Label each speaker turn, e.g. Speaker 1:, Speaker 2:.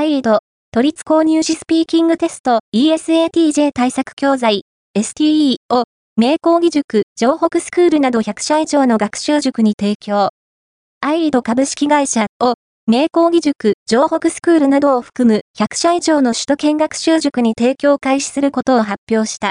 Speaker 1: アイリド、都立購入士スピーキングテスト ESATJ 対策教材 STE を名工義塾、城北スクールなど100社以上の学習塾に提供。アイリド株式会社を名工義塾、城北スクールなどを含む100社以上の首都圏学習塾に提供開始することを発表した。